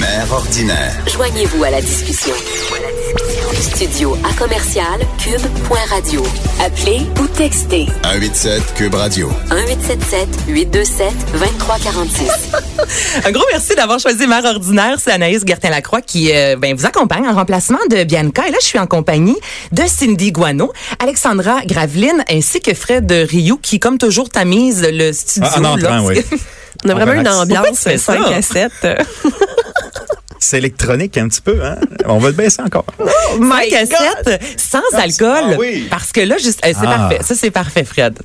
Mère ordinaire. Joignez-vous à la discussion. Studio à commercial cube.radio. Appelez ou textez 187 Cube Radio. 1877 827 2346. Un gros merci d'avoir choisi Mère Ordinaire. C'est Anaïs Gertin-Lacroix qui euh, ben, vous accompagne en remplacement de Bianca. Et là, je suis en compagnie de Cindy Guano, Alexandra Graveline ainsi que Fred Rioux qui, comme toujours, tamise le studio. Ah, en entrant, oui. On a vraiment une ambiance fais 5 ça? à 7. C'est électronique un petit peu, hein? On va le baisser encore. Mike à 7, sans alcool. Ah oui. Parce que là, juste, euh, c'est Ah. parfait. Ça, c'est parfait, Fred.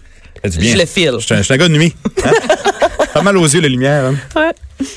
Bien. Je le file. Je suis un, gars de nuit. hein? Pas mal aux yeux, la lumière. hein?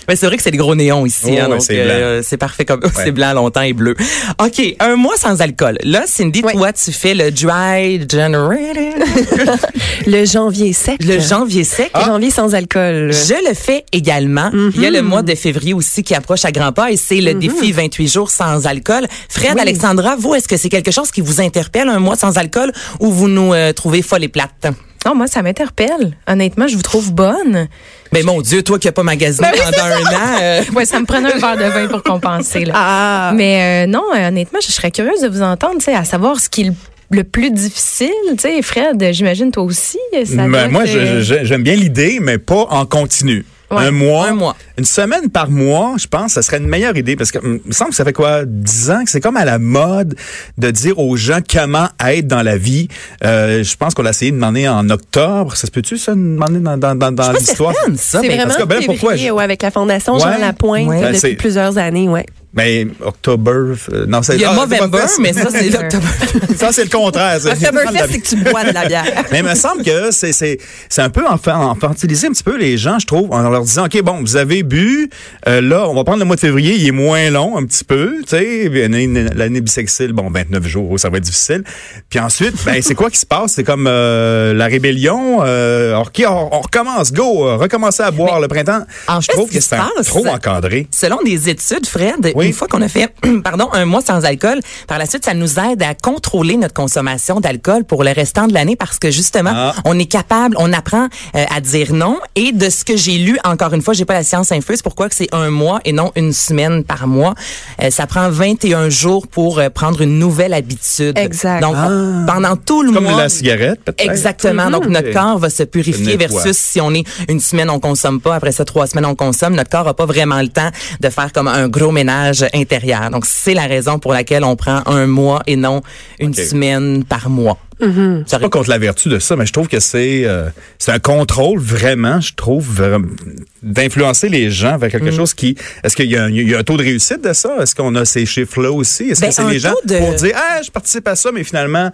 Ben, c'est vrai que c'est des gros néons ici, Oh, hein, ouais, donc c'est euh, c'est parfait comme c'est blanc longtemps et bleu. OK, un mois sans alcool. Là, Cindy, Ouais. toi, tu fais le dry January, Le janvier sec. le janvier sec. Le janvier sans alcool. Je le fais également. Il y a le mois de février aussi qui approche à grands pas et c'est le défi 28 jours sans alcool. Fred, Oui. Alexandra, vous, est-ce que c'est quelque chose qui vous interpelle, un mois sans alcool, ou vous nous euh, trouvez folle et plate? Non, moi, ça m'interpelle. Honnêtement, je vous trouve bonne. Ben mon Dieu, toi qui n'as pas magasiné Ben oui, pendant un an. euh, Ouais, ça me prenait un verre de vin pour compenser. Là. Ah. Mais euh, non, euh, honnêtement, je serais curieuse de vous entendre, tu sais, à savoir ce qui est le, plus difficile. Tu sais, Fred, j'imagine toi aussi. Ça Ben, moi, euh, j'aime bien l'idée, mais pas en continu. Ouais. Un mois, Un mois. une semaine par mois, je pense, ça serait une meilleure idée parce que hum, il me semble que ça fait quoi, dix ans que c'est comme à la mode de dire aux gens comment être dans la vie. Euh, je pense qu'on l'a essayé de demander en octobre. Ça se peut-tu ça, de demander dans, dans, dans, dans l'histoire? c'est mais- vraiment parce que, ben, pourquoi je- ouais, avec la Fondation Jean. Lapointe Ouais. depuis plusieurs années, ouais. Mais octobre, euh, non, c'est Il y a ah, Movember, mais ça, c'est l'octobre. ça c'est le contraire. c'est- Oktoberfest, c'est que tu bois de la bière. Mais il me semble que c'est c'est c'est un peu infantiliser un petit peu les gens, je trouve, en leur disant ok bon vous avez bu, euh, là on va prendre le mois de février, il est moins long un petit peu, tu sais, l'année bissextile, bon 29 jours ça va être difficile. Puis ensuite ben c'est quoi qui se passe? C'est comme euh, la rébellion, euh, ok on, on recommence, go, euh, recommencer à boire le printemps. en je trouve que c'est trop encadré. Selon des études, Fred, Oui. Une fois qu'on a fait pardon, un mois sans alcool, par la suite, ça nous aide à contrôler notre consommation d'alcool pour le restant de l'année parce que justement, Ah. on est capable, on apprend euh, à dire non. Et de ce que j'ai lu, encore une fois, j'ai pas la science infuse, pourquoi que c'est un mois et non une semaine par mois? Euh, ça prend 21 jours pour euh, prendre une nouvelle habitude. Exact. Donc, on- pendant tout le Comme mois. la cigarette peut-être. Exactement. Donc, notre Ok. corps va se purifier versus si on est une semaine, on consomme pas. Après ça, trois semaines, on consomme. Notre corps a pas vraiment le temps de faire comme un gros ménage intérieur. Donc, c'est la raison pour laquelle on prend un mois et non une semaine par mois. Ça pas contre la vertu de ça, mais je trouve que c'est euh, c'est un contrôle vraiment, je trouve, d'influencer les gens vers Mm. quelque chose qui. Est-ce qu'il y, a un- il y a un taux de réussite de ça? Est-ce qu'on a ces chiffres-là aussi? Est-ce Ben, que c'est un les gens de- pour dire ah je participe à ça, mais finalement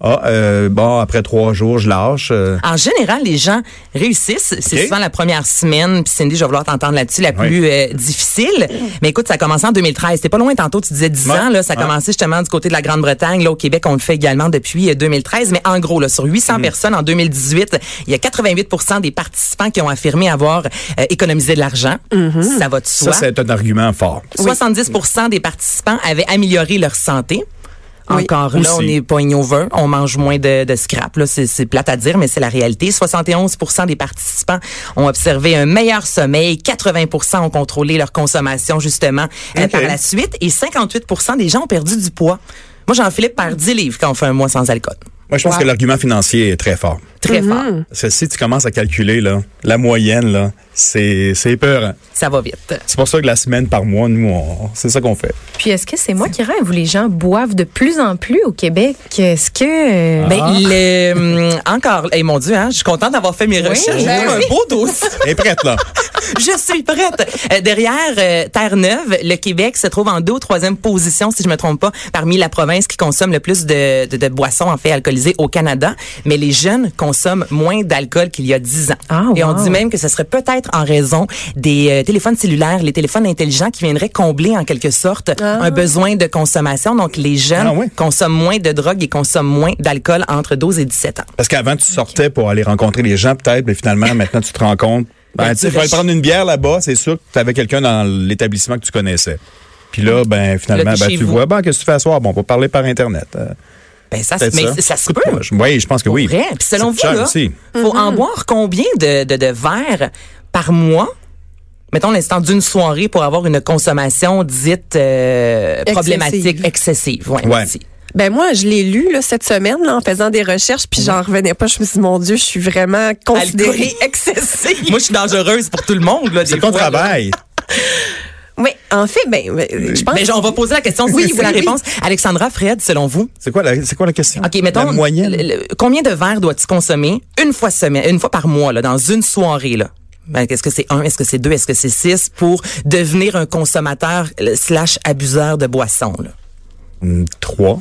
ah euh, bon après trois jours je lâche. euh. En général, les gens réussissent. C'est souvent la première semaine. Puis Cindy, je vais vouloir t'entendre là-dessus, la Oui. plus euh, difficile. Mais écoute, ça a commencé en 2013. C'était pas loin tantôt. Tu disais 10 Ouais. ans. Là, ça a Ouais. commencé justement du côté de la Grande-Bretagne. Là, au Québec, on le fait également depuis euh, 2013. Mais en gros, là, sur Mm. 800 personnes en 2018, il y a 88% des participants qui ont affirmé avoir euh, économisé de l'argent. Ça va de Ça soi. c'est un argument fort. 70% des participants avaient amélioré leur santé. Oui. Encore là, Aussi. on est pas over, on mange moins de, de scrap. Là, c'est, c'est plate à dire, mais c'est la réalité. 71% des participants ont observé un meilleur sommeil. 80% ont contrôlé leur consommation justement euh, par la suite, et 58% des gens ont perdu du poids. Moi, Jean-Philippe perd 10 livres quand on fait un mois sans alcool. Moi je pense Wow. que l'argument financier est très fort. Très fort. Parce que si tu commences à calculer là, la moyenne là, c'est c'est peur. Ça va vite. C'est pour ça que la semaine par mois, nous, on- c'est ça qu'on fait. Puis est-ce que c'est moi qui rêve ou les gens boivent de plus en plus au Québec? Est-ce que... euh, Ben, le, hum, encore, eh mon Dieu, hein, je suis contente d'avoir fait mes recherches. ben J'ai un oui. beau dossier. Elle est prête là. Je suis prête. Euh, derrière euh, Terre-Neuve, le Québec se trouve en deux ou troisième position, si je me trompe pas, parmi la province qui consomme le plus de, de, de boissons en fait alcoolisées au Canada. Mais les jeunes consomment moins d'alcool qu'il y a dix ans. Ah, Et on dit même que ce serait peut-être en raison des euh, téléphones cellulaires, les téléphones intelligents qui viendraient combler en quelque sorte un besoin de consommation. Donc les jeunes Ah oui. consomment moins de drogue et consomment moins d'alcool entre 12 et 17 ans. Parce qu'avant, tu sortais pour aller rencontrer les gens, peut-être, mais finalement, maintenant, tu te rends compte. Ben, tu sais, faut aller prendre une bière là-bas, c'est sûr que tu avais quelqu'un dans l'établissement que tu connaissais. Puis là, ben, finalement, Là, ben, tu vous. vois, ben, qu'est-ce que tu fais à soir? Bon, on va parler par Internet. Euh, Ben ça, mais ça se peut. Oui, je pense que oui. vrai. Puis selon vous, aussi. faut en boire combien de, de, de verres par mois? Mettons l'instant d'une soirée pour avoir une consommation dite euh, Excessive. problématique, excessive. Ouais, Ouais. merci. Ben moi, je l'ai lu là, cette semaine là, en faisant des recherches, puis j'en revenais pas. Je me suis dit, mon Dieu, je suis vraiment considérée Alcoolique. excessive. Moi, je suis dangereuse pour tout le monde. là, C'est ton fois, là. Oui, en fait, ben, ben, je pense. Ben, on va poser la question, Oui, oui, la oui. réponse. Alexandra, Fred, selon vous? C'est quoi, la- c'est quoi la question? OK, mettons, La moyenne? le- le- combien de verres dois-tu consommer une fois semaine, une fois par mois, là, dans une soirée, là? Ben, est-ce que c'est un, est-ce que c'est deux, est-ce que c'est six pour devenir un consommateur euh, slash abuseur de boissons, là? Hum, Trois.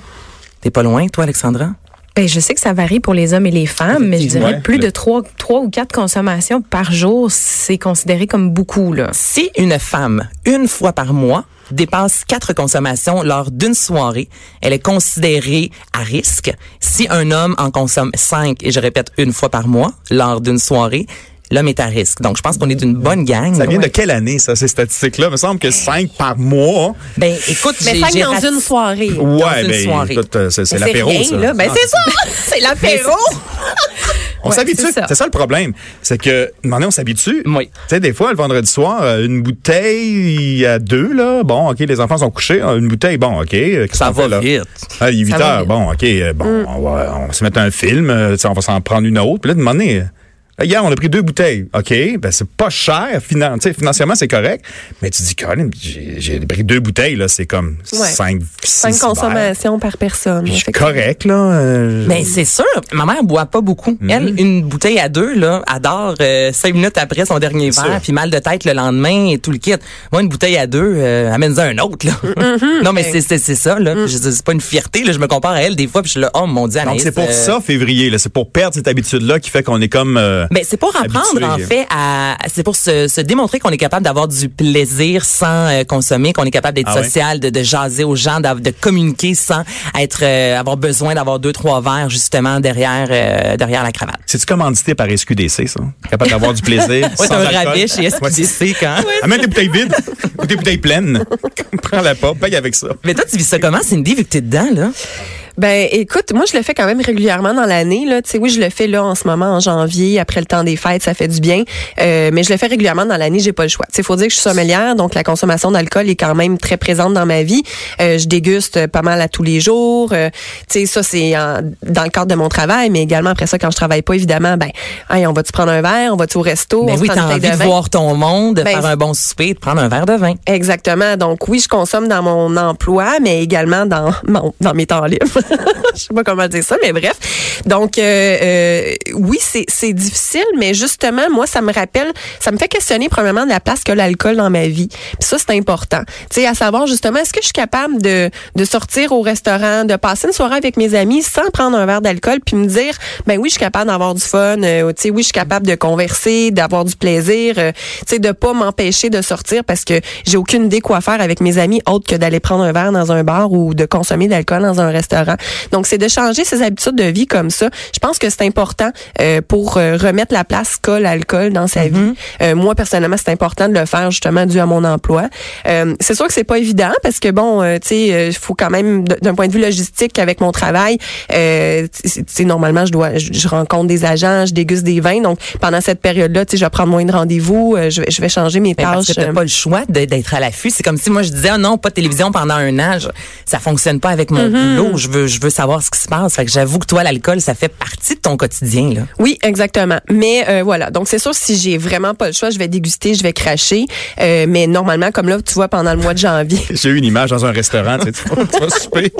T'es pas loin, toi, Alexandra? Ben, je sais que ça varie pour les hommes et les femmes, mais je dirais Ouais. plus de trois, trois ou quatre consommations par jour, c'est considéré comme beaucoup, là. Si une femme, une fois par mois, dépasse quatre consommations lors d'une soirée, elle est considérée à risque. Si un homme en consomme cinq, et je répète, une fois par mois, lors d'une soirée, l'homme est à risque. Donc, je pense qu'on est d'une bonne gang. Ça vient Ouais. de quelle année, ça, ces statistiques-là? Il me semble que cinq par mois. Ben, écoute, mais j'ai- cinq j'ai dans rat- une soirée. Ouais, une ben, soirée. écoute, euh, c'est l'apéro, ça. là. Ben, Ah, c'est ça. C'est l'apéro. On Ouais, s'habitue. c'est ça. Le problème. C'est que, maintenant, on s'habitue. Oui. Tu sais, des fois, le vendredi soir, euh, une bouteille à deux, là. Bon, OK, les enfants sont couchés. euh, Une bouteille, bon, OK. Ça va là? vite. Ah, il est 8 Ça va heures. Bon, OK. bon, on, va, on va se mettre un film. tu sais, on va s'en prendre une autre. Puis là, de Hier, on a pris deux bouteilles. OK, ben c'est pas cher. Finan financièrement, c'est correct. Mais tu dis, Colin, j'ai j'ai pris deux bouteilles, là. C'est comme Ouais. cinq, Cinq six consommations par personne. effectivement. correct, là. euh, Ben c'est sûr. Ma mère boit pas beaucoup. Mhm. Elle, une bouteille à deux, là, adore euh, cinq minutes après son dernier C'est verre, puis mal de tête le lendemain et tout le kit. Moi, une bouteille à deux, euh, amène-en un autre. Là. Mhm. non, mais c'est c'est c'est ça. Là. Dis, c'est pas une fierté. Là. Je me compare à elle des fois, puis je suis là, oh mon dieu. Donc, c'est pour euh, ça, février, là. C'est pour perdre cette habitude-là qui fait qu'on est comme. Euh, Ben, c'est pour apprendre, habitué. en fait, à, c'est pour se, se démontrer qu'on est capable d'avoir du plaisir sans euh, consommer, qu'on est capable d'être Ah ouais? social, de, de jaser aux gens, de communiquer sans être, euh, avoir besoin d'avoir deux, trois verres, justement, derrière, euh, derrière la cravate. C'est-tu commandité par SQDC, ça? Capable d'avoir du plaisir. Ouais, sans alcool? Ouais, c'est- SQDC quand? Amène tes bouteilles vides ou tes bouteilles pleines. Prends la pas, paye avec ça. Mais toi, tu vis ça comment, Cindy, vu que t'es dedans, là? Ben, écoute, moi, je le fais quand même régulièrement dans l'année. Là, tu sais, oui, je le fais là en ce moment en janvier, après le temps des fêtes, ça fait du bien. Euh, mais je le fais régulièrement dans l'année, j'ai pas le choix. Tu sais, faut dire que je suis sommelière, donc la consommation d'alcool est quand même très présente dans ma vie. Euh, je déguste pas mal à tous les jours. Euh, tu sais, ça c'est en- dans le cadre de mon travail, mais également après ça, quand je travaille pas, évidemment, ben, hey, on va-tu prendre un verre, on va-tu au resto, Ben on oui, t'as envie de voir ton monde, de Ben, faire un bon souper, de prendre un verre de vin. Exactement. Donc oui, je consomme dans mon emploi, mais également dans mon, dans mes temps libres. je sais pas comment dire ça, mais bref. Donc euh, euh, oui, c'est difficile, mais justement moi ça me rappelle, ça me fait questionner premièrement de la place que l'alcool dans ma vie. Puis ça c'est important. Tu sais à savoir justement est-ce que je suis capable de de sortir au restaurant, de passer une soirée avec mes amis sans prendre un verre d'alcool puis me dire ben oui, je suis capable d'avoir du fun, euh, tu sais oui, je suis capable de converser, d'avoir du plaisir, euh, tu sais de pas m'empêcher de sortir parce que j'ai aucune idée quoi faire avec mes amis autre que d'aller prendre un verre dans un bar ou de consommer de l'alcool dans un restaurant. Donc c'est de changer ses habitudes de vie comme ça. Je pense que c'est important euh, pour euh, remettre la place qu'a l'alcool dans sa vie. Euh, moi personnellement, c'est important de le faire justement dû à mon emploi. Euh, c'est sûr que c'est pas évident parce que bon, euh, tu sais, il faut quand même d'un point de vue logistique avec mon travail, euh, tu sais normalement je dois je, je rencontre des agents, je déguste des vins. Donc pendant cette période-là, tu sais, je vais prendre moins de rendez-vous, euh, je vais je vais changer mes Mais parce tâches. que t'as euh, pas le choix d'être à l'affût. C'est comme si moi je disais, ah non, pas de télévision pendant un an. Je- ça fonctionne pas avec mon Mm-hmm. boulot. Je veux, veux, je veux savoir ce qui se passe. Fait que j'avoue que toi, l'alcool, ça fait partie de ton quotidien, là. Oui, exactement. Mais euh, voilà, donc c'est sûr si j'ai vraiment pas le choix, je vais déguster, je vais cracher. Euh, mais normalement, comme là, tu vois, pendant le mois de janvier. J'ai eu une image dans un restaurant, tu sais, tu vas, tu vas souper.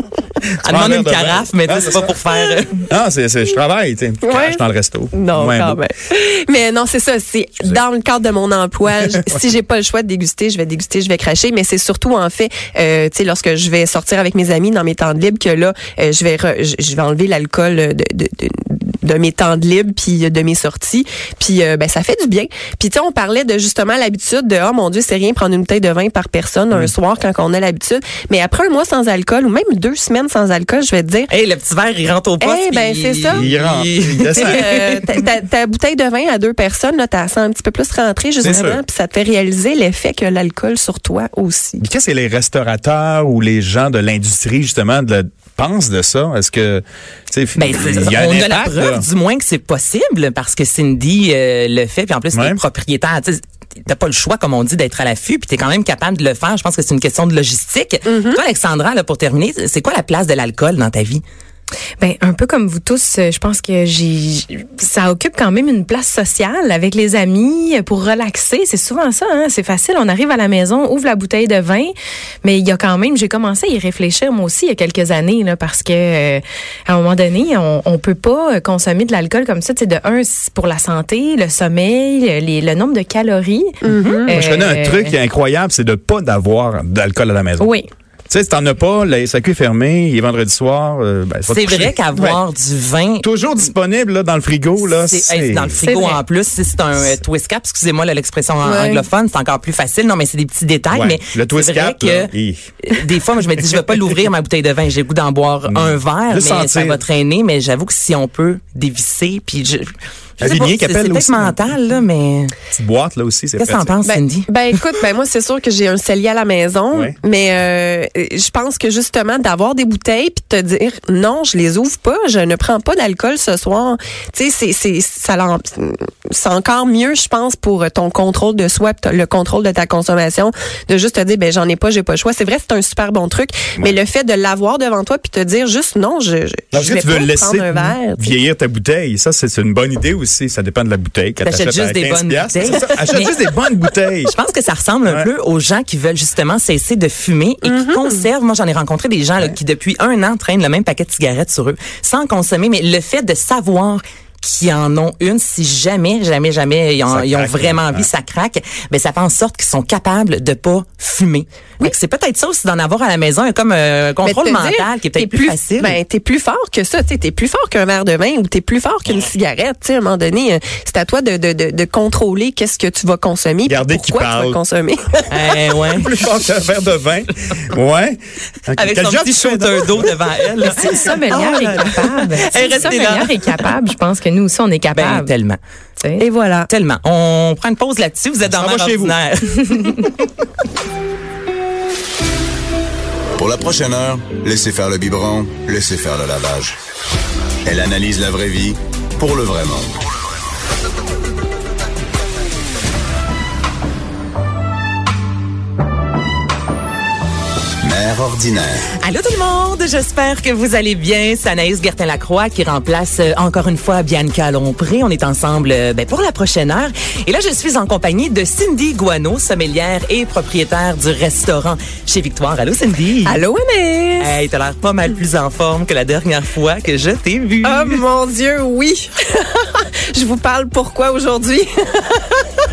Elle demande une de vin. carafe, mais tu Ah, sais, c'est pas pour faire. euh, Ah, c'est, c'est, je travaille, tu sais. Je Ouais. dans le resto. Non, Moins quand beau. même. Mais non, c'est ça. C'est dans le cadre de mon emploi. je- si j'ai pas le choix de déguster, je vais déguster, je vais cracher. Mais c'est surtout en fait, euh, tu sais, lorsque je vais sortir avec mes amis dans mes temps de libre, que là, euh, je vais re- je, je vais enlever l'alcool de, de, de, de mes temps de libre puis de mes sorties. Puis euh, ben ça fait du bien. Puis tu sais, on parlait de justement l'habitude de oh mon dieu, c'est rien prendre une bouteille de vin par personne un soir quand on a l'habitude. Mais après un mois sans alcool ou même deux semaines sans alcool, je vais te dire. Hey, le petit verre, il rentre au poste. Eh ben, puis c'est ça. Il rentre, il euh, ta, ta- ta bouteille de vin à deux personnes, là, t'as sens un petit peu plus rentrer sûr. justement, puis ça te fait réaliser l'effet que l'alcool sur toi aussi. Puis Qu'est-ce que les restaurateurs ou les gens de l'industrie, justement, de, pensent de ça? Est-ce que, tu sais, Ben, y a on a la preuve, là. du moins, que c'est possible parce que Cindy euh, le fait, puis en plus, Ouais. t'es propriétaire. tu sais, T'as pas le choix, comme on dit, d'être à l'affût, puis t'es quand même capable de le faire. Je pense que c'est une question de logistique. Mm-hmm. Toi, Alexandra, là, pour terminer, c'est quoi la place de l'alcool dans ta vie? Ben un peu comme vous tous, euh, je pense que j'ai ça occupe quand même une place sociale avec les amis euh, pour relaxer. C'est souvent ça, hein? c'est facile. On arrive à la maison, ouvre la bouteille de vin, mais il y a quand même, j'ai commencé à y réfléchir moi aussi il y a quelques années là, parce que euh, à un moment donné, on, on peut pas consommer de l'alcool comme ça. Tu sais, de un c'est pour la santé, le sommeil, les, le nombre de calories. Moi, je connais un Euh, truc qui est incroyable, c'est de pas d'avoir d'alcool à la maison. Oui. Tu sais, si t'en as pas, la SAQ est fermée, il est vendredi soir, euh, ben, C'est vrai qu'avoir Ouais. du vin Toujours disponible là, dans le frigo, là. C'est hey, dans le frigo en plus. Si c'est un euh, twist cap, excusez-moi là, l'expression Ouais. anglophone, c'est encore plus facile. Non, mais c'est des petits détails. Ouais. Mais Le twist c'est vrai cap, que des fois, moi, je me dis, je vais pas l'ouvrir ma bouteille de vin. J'ai le goût d'en boire un verre, mais ça va traîner. Mais j'avoue que si on peut dévisser, puis je, pas, qui c'est appelle c'est aussi. mental là, mais Petite boîte, là aussi, c'est qu'est-ce que t'en penses, Ben, Cindy? ben écoute, ben moi c'est sûr que j'ai un cellier à la maison, Ouais. mais euh, je pense que justement d'avoir des bouteilles puis de te dire non, je les ouvre pas, je ne prends pas d'alcool ce soir. Tu sais, c'est c'est ça c'est encore mieux, je pense, pour ton contrôle de soi, le contrôle de ta consommation, de juste te dire ben j'en ai pas, j'ai pas le choix. C'est vrai, c'est un super bon truc, mais le fait de l'avoir devant toi puis te dire juste non, je je, je que vais tu veux pas laisser prendre un verre. vieillir ta bouteille. Ça, c'est c'est une bonne idée aussi. Ça dépend de la bouteille. T'achètes juste à des 15 bonnes piastres. bouteilles. Achète Mais- juste des bonnes bouteilles. Je pense que ça ressemble un Ouais. peu aux gens qui veulent justement cesser de fumer et qui conservent. Moi, j'en ai rencontré des gens là, qui, depuis un an, traînent le même paquet de cigarettes sur eux sans consommer. Mais le fait de savoir qu'ils en ont une, si jamais, jamais, jamais, ils ont, ils ont vraiment hein. envie, ça craque, ben ça fait en sorte qu'ils sont capables de pas fumer. Fait que C'est peut-être ça aussi d'en avoir à la maison, comme euh, un contrôle Mais te mental dire, qui est peut-être plus, facile. Ben, t'es plus fort que ça. Tu t'es plus fort qu'un verre de vin ou t'es plus fort qu'une cigarette. Tu sais, à un moment donné, euh, c'est à toi de, de, de, de contrôler qu'est-ce que tu vas consommer. Regardez qui pourquoi tu parle. vas consommer. Eh, ouais. Plus fort qu'un verre de vin. Ouais. Avec Quel son petit shooter d'eau devant elle. là. Si le sommelière est capable, si Hey, le restez sommelière là. est capable, je pense que nous aussi on est Ben, capable. tellement. Et voilà. Tellement. On prend une pause là-dessus. Vous êtes dans Mère va chez vous. Pour la prochaine heure, laissez faire le biberon, laissez faire le lavage. Elle analyse la vraie vie pour le vrai monde. Mère ordinaire. Allô tout le monde, j'espère que vous allez bien. C'est Anaïs Gertin-Lacroix qui remplace euh, encore une fois Bianca Lompré. On est ensemble euh, ben, pour la prochaine heure. Et là, je suis en compagnie de Cindy Guano, sommelière et propriétaire du restaurant chez Victoire. Allô Cindy? Allô, Anaïs? Hey, t'as l'air pas mal plus en forme que la dernière fois que je t'ai vue. Oh mon Dieu, oui. je vous parle pourquoi aujourd'hui?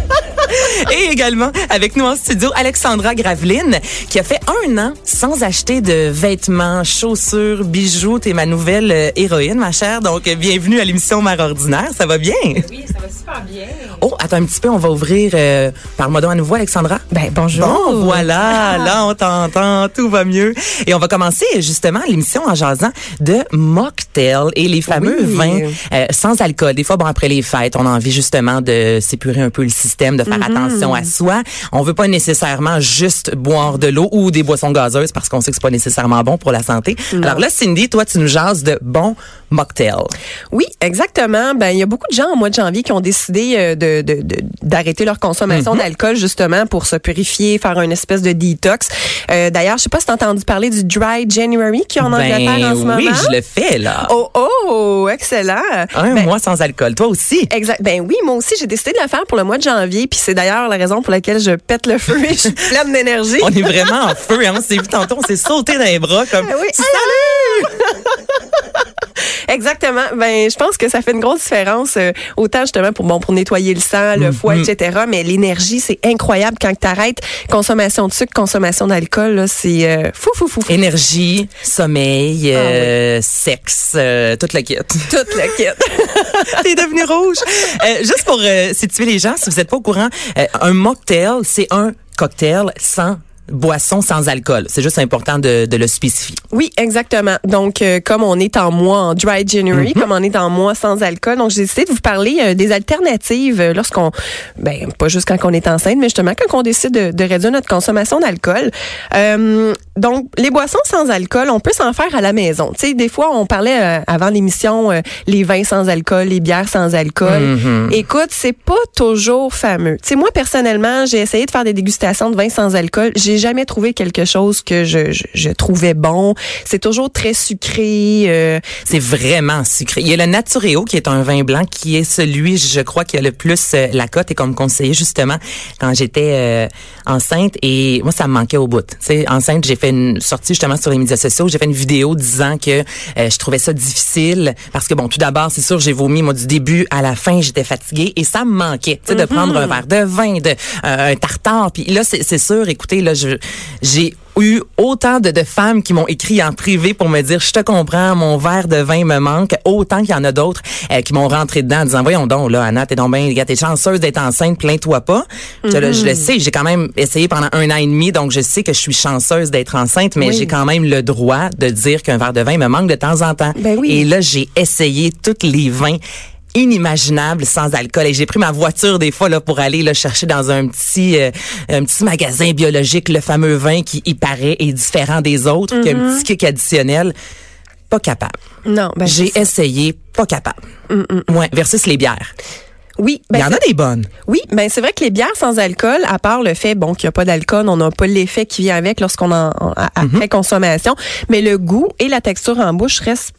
Et également avec nous en studio Alexandra Graveline qui a fait un an sans acheter de vêtements, chaussures, bijoux. T'es ma nouvelle euh, héroïne, ma chère. Donc euh, bienvenue à l'émission Mère ordinaire. Ça va bien? Oui, ça va super bien. Oh, attends un petit peu, on va ouvrir. Euh, Parle-moi donc à nouveau, Alexandra. Ben bonjour. Bon, voilà, là on t'entend, tout va mieux. Et on va commencer justement l'émission en jasant de mocktail et les fameux Oui. vins euh, sans alcool. Des fois, bon, après les fêtes, on a envie justement de s'épurer un peu le système, de faire attention à soi. On veut pas nécessairement juste boire de l'eau ou des boissons gazeuses parce qu'on sait que c'est pas nécessairement bon pour la santé. Alors là, Cindy, toi, tu nous jases de bons mocktails. Oui, exactement. Ben, il y a beaucoup de gens au mois de janvier qui ont décidé euh, de, de- de- d'arrêter leur consommation d'alcool justement pour se purifier, faire une espèce de détox. Euh, D'ailleurs, je sais pas si t'as entendu parler du Dry January qui en Angleterre en ce moment. Ben oui, je le fais là. Oh, oh, excellent. Un Ben, mois sans alcool. Toi aussi? Exact. Ben oui, moi aussi, j'ai décidé de le faire pour le mois de janvier. Puis c'est d'ailleurs la raison pour laquelle je pète le feu et je suis pleine d'énergie. On est vraiment en feu. Hein? On s'est vu tantôt, on s'est sauté dans les bras comme. Oui. Salut! Exactement. Ben, je pense que ça fait une grosse différence, euh, autant justement pour bon pour nettoyer le sang, le foie, etc. Mais l'énergie, c'est incroyable quand tu arrêtes consommation de sucre, consommation d'alcool. là, C'est euh, fou, fou, fou, fou. Énergie, sommeil, Ah euh, sexe, euh, toute la kit. Toute la kit. T'es devenu rouge. Euh, juste pour euh, situer les gens, si vous n'êtes pas au courant, euh, un mocktail, c'est un cocktail sans boisson, sans alcool. C'est juste important de, de le spécifier. Oui, exactement. Donc, euh, comme on est en mois en dry January, comme on est en mois sans alcool, donc j'ai décidé de vous parler euh, des alternatives euh, lorsqu'on, ben pas juste quand on est enceinte, mais justement quand on décide de, de réduire notre consommation d'alcool. Donc, les boissons sans alcool, on peut s'en faire à la maison. Tu sais, des fois, on parlait euh, avant l'émission euh, les vins sans alcool, les bières sans alcool. Écoute, c'est pas toujours fameux. Tu sais, moi personnellement, j'ai essayé de faire des dégustations de vins sans alcool. J'ai jamais trouvé quelque chose que je, je, je trouvais bon. C'est toujours très sucré. euh, C'est vraiment sucré. Il y a le Natureo qui est un vin blanc qui est celui, je crois, qui a le plus euh, la cote et comme conseiller justement quand j'étais euh, enceinte et moi ça me manquait au bout. Tu sais, enceinte, j'ai fait une sortie justement sur les médias sociaux, j'ai fait une vidéo disant que euh, je trouvais ça difficile parce que bon, tout d'abord, c'est sûr, j'ai vomi moi du début à la fin, j'étais fatiguée et ça me manquait, tu sais, de prendre un verre de vin, de euh, un tartare. Puis là, c'est sûr, écoutez, là, j'ai eu autant de, de femmes qui m'ont écrit en privé pour me dire je te comprends mon verre de vin me manque autant qu'il y en a d'autres euh, qui m'ont rentré dedans en disant voyons donc là Anna t'es donc bien gars, t'es chanceuse d'être enceinte plains-toi pas je, le- je le sais j'ai quand même essayé pendant un an et demi donc je sais que je suis chanceuse d'être enceinte mais Oui. j'ai quand même le droit de dire qu'un verre de vin me manque de temps en temps Ben oui. et là j'ai essayé tous les vins inimaginable sans alcool. Et j'ai pris ma voiture des fois là pour aller là chercher dans un petit euh, un petit magasin biologique le fameux vin qui y paraît est différent des autres qui a un petit kick additionnel. Pas capable. Non, ben, j'ai essayé pas capable. Ouais versus les bières. Oui, il ben, y en a des bonnes. Oui, ben c'est vrai que les bières sans alcool, à part le fait bon qu'il n'y a pas d'alcool, on n'a pas l'effet qui vient avec lorsqu'on en en- a- après consommation, mais le goût et la texture en bouche restent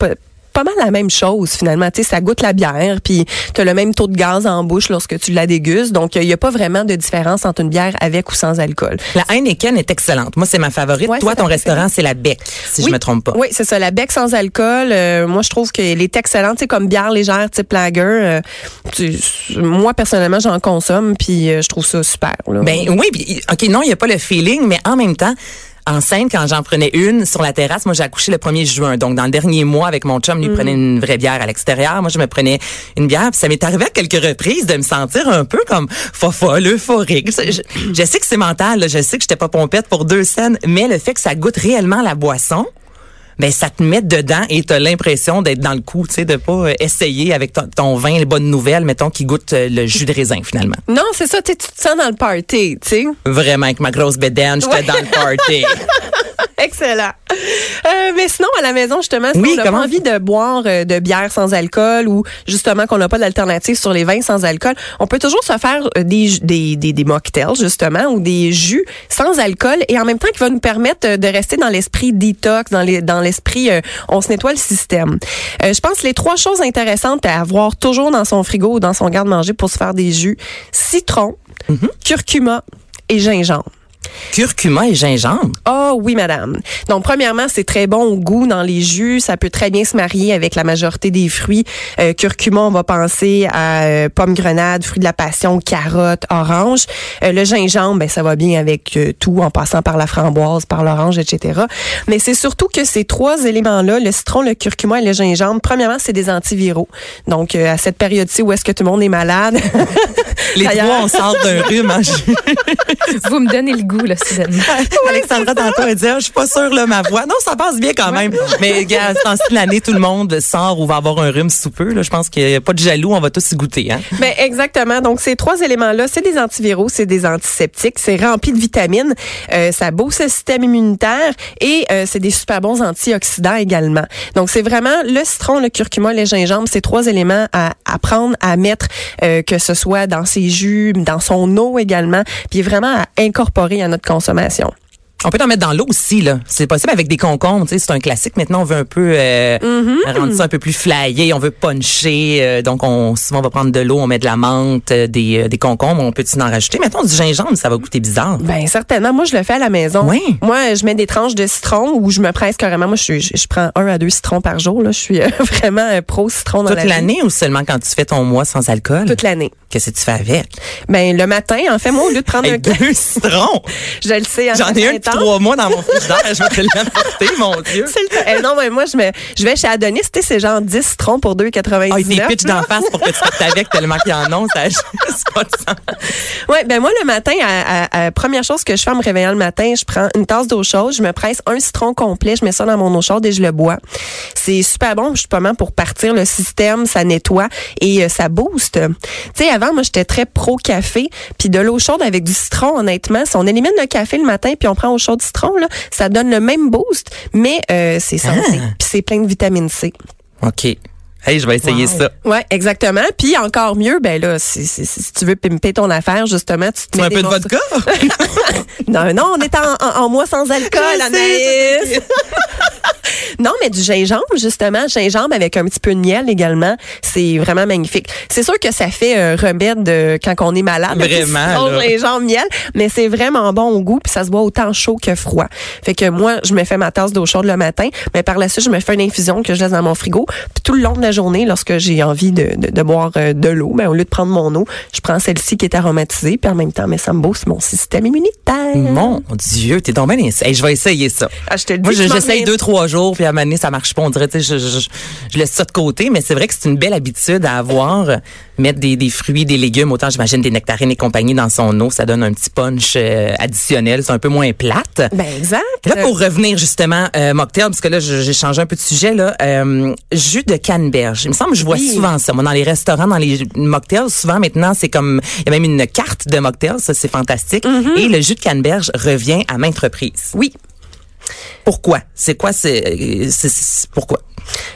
pas, pas mal la même chose finalement. Tu sais, ça goûte la bière, puis tu as le même taux de gaz en bouche lorsque tu la dégustes. Donc il n'y a pas vraiment de différence entre une bière avec ou sans alcool. la Heineken est excellente moi c'est ma favorite Ouais, toi ton restaurant c'est la Bec si Oui. je me trompe pas Oui, c'est ça. La bec sans alcool, euh, moi, je trouve qu'elle est excellente. C'est comme bière légère type lager. euh, tu- moi, personnellement, j'en consomme, puis euh, je trouve ça super. là. Ben oui, puis, ok, non, il n'y a pas le feeling, mais en même temps, enceinte, quand j'en prenais une sur la terrasse, moi j'ai accouché le 1er juin. Donc dans le dernier mois avec mon chum, lui Mm. prenait une vraie bière à l'extérieur. Moi je me prenais une bière. Puis ça m'est arrivé à quelques reprises de me sentir un peu comme fofolle, euphorique. Je, je- je sais que c'est mental, là, je sais que j'étais pas pompette pour deux scènes, mais le fait que ça goûte réellement la boisson, ben ça te met dedans et t'as l'impression d'être dans le coup, tu sais, de pas euh, essayer avec ton, ton vin les bonnes nouvelles, mettons qui goûte euh, le jus de raisin finalement. Non, c'est ça. tu te sens dans le party, tu sais. Vraiment avec ma grosse bédaine, j'étais Ouais. dans le party. Excellent. Euh, mais sinon, à la maison, justement, si Oui, on pas envie de boire euh, de bière sans alcool ou justement qu'on n'a pas d'alternative sur les vins sans alcool, on peut toujours se faire des, des, des, des mocktails, justement, ou des jus sans alcool et en même temps qui va nous permettre de rester dans l'esprit detox, dans les- dans l'esprit euh, on se nettoie le système. Euh, je pense que les trois choses intéressantes à avoir toujours dans son frigo ou dans son garde-manger pour se faire des jus, citron, Mm-hmm. curcuma et gingembre. Curcuma et gingembre. Oh oui, madame. Donc, premièrement, c'est très bon au goût dans les jus. Ça peut très bien se marier avec la majorité des fruits. Euh, curcuma, on va penser à euh, pomme grenade, fruits de la passion, carotte, orange. Euh, le gingembre, ben, ça va bien avec euh, tout, en passant par la framboise, par l'orange, etc. Mais c'est surtout que ces trois éléments-là, le citron, le curcuma et le gingembre, premièrement, c'est des antiviraux. Donc, euh, à cette période-ci où est-ce que tout le monde est malade, Les trois, on sort d'un rhume. hein. Vous me donnez le goût. Là, soudainement. Alexandra tantôt elle dit je suis pas sûre là ma voix. Non, ça passe bien quand même. Mais gars, dans cette l'année tout le monde sort ou va avoir un rhume sous peu là, je pense qu'il n'y a pas de jaloux, on va tous y goûter hein. Ben exactement. Donc ces trois éléments-là, c'est des antiviraux, c'est des antiseptiques, c'est rempli de vitamines, euh, ça booste le système immunitaire et euh, c'est des super bons antioxydants également. Donc c'est vraiment le citron, le curcuma, le gingembre, ces trois éléments à, à prendre, à mettre, euh, que ce soit dans ses jus, dans son eau également, puis vraiment à incorporer à notre consommation. On peut en mettre dans l'eau aussi, là. C'est possible avec des concombres. C'est un classique. Maintenant, on veut un peu euh, Mm-hmm. rendre ça un peu plus flyé. On veut puncher. euh, donc, on, souvent, on va prendre de l'eau, on met de la menthe, euh, des, des concombres. On peut en rajouter? Mettons du gingembre, ça va goûter bizarre. Ben certainement. Moi, je le fais à la maison. Oui. Moi, je mets des tranches de citron ou je me presse carrément. Moi, je, je, je prends un à deux citrons par jour. Là, je suis vraiment euh, pro citron dans Toute la l'année ou seulement quand tu fais ton mois sans alcool? Toute l'année. Qu'est-ce que tu fais avec? Ben le matin, en fait, moi, au lieu de prendre Hey, un deux citrons! je le sais. J'en ai un depuis trois mois dans mon frigidaire. Je vais te l'apporter, mon Dieu. C'est le temps. Eh, non, mais moi, je, me, je vais chez Adonis, tu sais, c'est genre 10 citrons pour 2,99. Ah, des pitch d'en face pour que tu partes avec tellement qu'il y en a. Ça juste pas de sens. Ouais, ben moi le matin, à, à- à- première chose que je fais en me réveillant le matin, je prends une tasse d'eau chaude, je me presse un citron complet, je mets ça dans mon eau chaude et je le bois. C'est super bon justement pour partir le système, ça nettoie et euh, ça booste. Tu sais, avant moi j'étais très pro café, puis de l'eau chaude avec du citron, honnêtement, si on élimine le café le matin puis on prend eau chaude citron là, ça donne le même boost, mais euh, c'est santé, puis c'est plein de vitamine C. OK. Hey, je vais essayer ça. Ouais, exactement. Puis encore mieux, ben là, si, si- si tu veux pimper ton affaire, justement, tu te mets un des peu de vodka? Non, non, on est en, en, en mois sans alcool, Anaïs. non, mais du gingembre, justement, gingembre avec un petit peu de miel également, c'est vraiment magnifique. C'est sûr que ça fait un remède euh, quand on est malade. Vraiment, là. gingembre, miel, mais c'est vraiment bon au goût, puis ça se boit autant chaud que froid. Fait que moi, je me fais ma tasse d'eau chaude le matin, mais par la suite, je me fais une infusion que je laisse dans mon frigo. Puis tout le long de la journée, lorsque j'ai envie de, de, de boire euh, de l'eau, ben, au lieu de prendre mon eau, je prends celle-ci qui est aromatisée, puis en même temps, mais ça me booste mon système immunitaire. Mon Dieu, t'es tombé dans les- Hey, je vais essayer ça. Ah, je te le dis, Moi, j'essaye deux, trois jours, puis à un moment donné, ça marche pas. On dirait, je, je laisse ça de côté, mais c'est vrai que c'est une belle habitude à avoir. Mettre des, des fruits, des légumes, autant j'imagine des nectarines et compagnie dans son eau, ça donne un petit punch euh, additionnel. C'est un peu moins plate. Ben exact. Là, pour revenir justement, euh, mocktail, parce que là, j'ai changé un peu de sujet, là, euh, jus de canneberge. Il me semble que je vois Oui. souvent ça. Moi, dans les restaurants, dans les mocktails, souvent maintenant, c'est comme, il y a même une carte de mocktail, ça, c'est fantastique. Et le jus de canneberge revient à maintes reprises. Oui. Pourquoi? C'est quoi, c'est, pourquoi?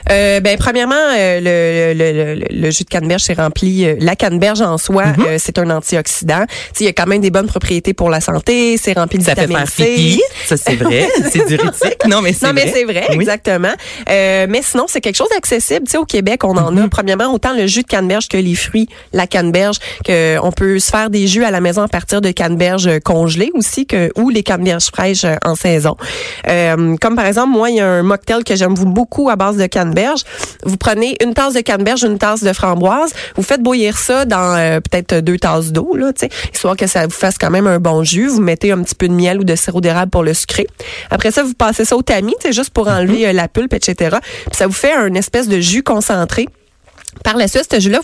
Euh, ben premièrement, euh, le, le, le, le jus de canneberge c'est rempli. euh, la canneberge en soi, euh, c'est un antioxydant. Il y a quand même des bonnes propriétés pour la santé. C'est rempli de Ça fait faire pipi. Ça, c'est vrai. c'est diurétique. Non, mais c'est Non, vrai. mais c'est vrai, Oui. exactement. Euh, mais sinon, c'est quelque chose d'accessible. Tu sais, au Québec, on en a premièrement autant le jus de canneberge que les fruits, la canneberge, que on peut se faire des jus à la maison à partir de canneberges euh, congelées aussi, que ou les canneberges fraîches en saison. Euh, comme par exemple, moi, il y a un mocktail que j'aime beaucoup à base de canneberge. Vous prenez une tasse de canneberge, une tasse de framboise, vous faites bouillir ça dans euh, peut-être deux tasses d'eau, là, histoire que ça vous fasse quand même un bon jus. Vous mettez un petit peu de miel ou de sirop d'érable pour le sucrer. Après ça, vous passez ça au tamis, c'est juste pour enlever euh, la pulpe, etc. Puis ça vous fait un espèce de jus concentré. Par la suite, ce jus-là,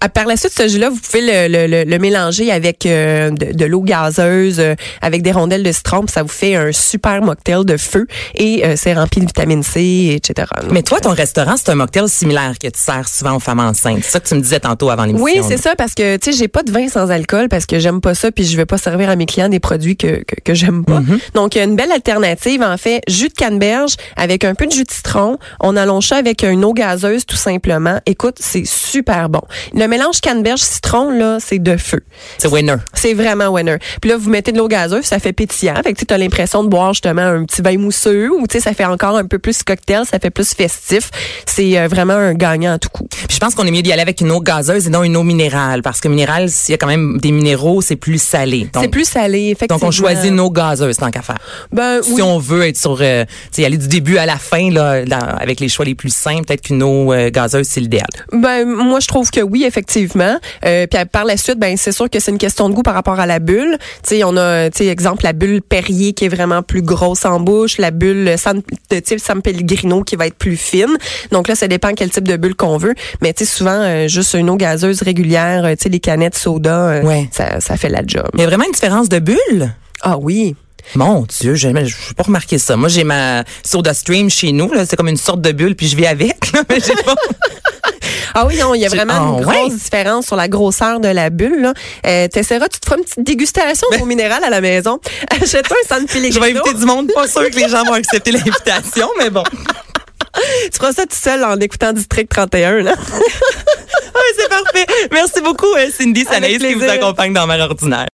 à- par la suite, ce jus-là, vous pouvez le, le- le- le mélanger avec euh, de, de l'eau gazeuse, euh, avec des rondelles de citron, puis ça vous fait un super mocktail de feu et euh, c'est rempli de vitamine C, etc. Mais toi, ton restaurant, c'est un mocktail similaire que tu sers souvent aux femmes enceintes. C'est ça que tu me disais tantôt avant l'émission. Oui, c'est ça, parce que, tu sais, j'ai pas de vin sans alcool parce que j'aime pas ça, puis je vais pas servir à mes clients des produits que, que, que j'aime pas. Donc, il y a une belle alternative, en fait, jus de canneberge avec un peu de jus de citron. On allonge ça avec une eau gazeuse, tout simplement. Écoute, c'est super bon. Le mélange canneberge-citron, là, c'est de feu. C'est winner. C'est vraiment winner. Puis là, vous mettez de l'eau gazeuse, ça fait pétillant. Fait que tu as l'impression de boire justement un petit vin mousseux ou tu sais, ça fait encore un peu plus cocktail, ça fait plus festif. C'est euh, vraiment un gagnant à tout coup. Puis je pense qu'on est mieux d'y aller avec une eau gazeuse et non une eau minérale. Parce que minérale, s'il y a quand même des minéraux, c'est plus salé. C'est plus salé, effectivement. donc on choisit une eau gazeuse tant qu'à faire. Ben, Si oui. on veut être sur, euh, tu sais, aller du début à la fin, là, dans- avec les choix les plus simples, peut-être qu'une eau euh, gazeuse, c'est l'idéal. Ben moi je trouve que oui effectivement. Euh, puis par la suite ben c'est sûr que c'est une question de goût par rapport à la bulle. Tu sais on a tu sais exemple la bulle Perrier qui est vraiment plus grosse en bouche, la bulle San, de type San Pellegrino qui va être plus fine. Donc là ça dépend quel type de bulle qu'on veut, mais tu sais souvent euh, juste une eau gazeuse régulière, euh, tu sais les canettes soda, euh, Ouais. ça ça fait la job. Il y a vraiment une différence de bulle? Ah oui. Mon Dieu, je n'ai pas remarqué ça. Moi, j'ai ma Soda Stream chez nous. C'est comme une sorte de bulle, puis je vis avec. là, mais j'ai pas... Ah oui, non, il y a vraiment Ah, une ouais? grosse différence sur la grosseur de la bulle. Là. Euh, T'essaieras, tu te feras une petite dégustation au minéral à la maison. Achète-toi un San Ben Je vais inviter du monde. Pas sûr que les gens vont accepter l'invitation, mais bon. Tu feras ça tout seul en écoutant District 31. Là. Oui, c'est parfait. Merci beaucoup, euh, Cindy Sanaïs, qui vous accompagne dans Mère ordinaire.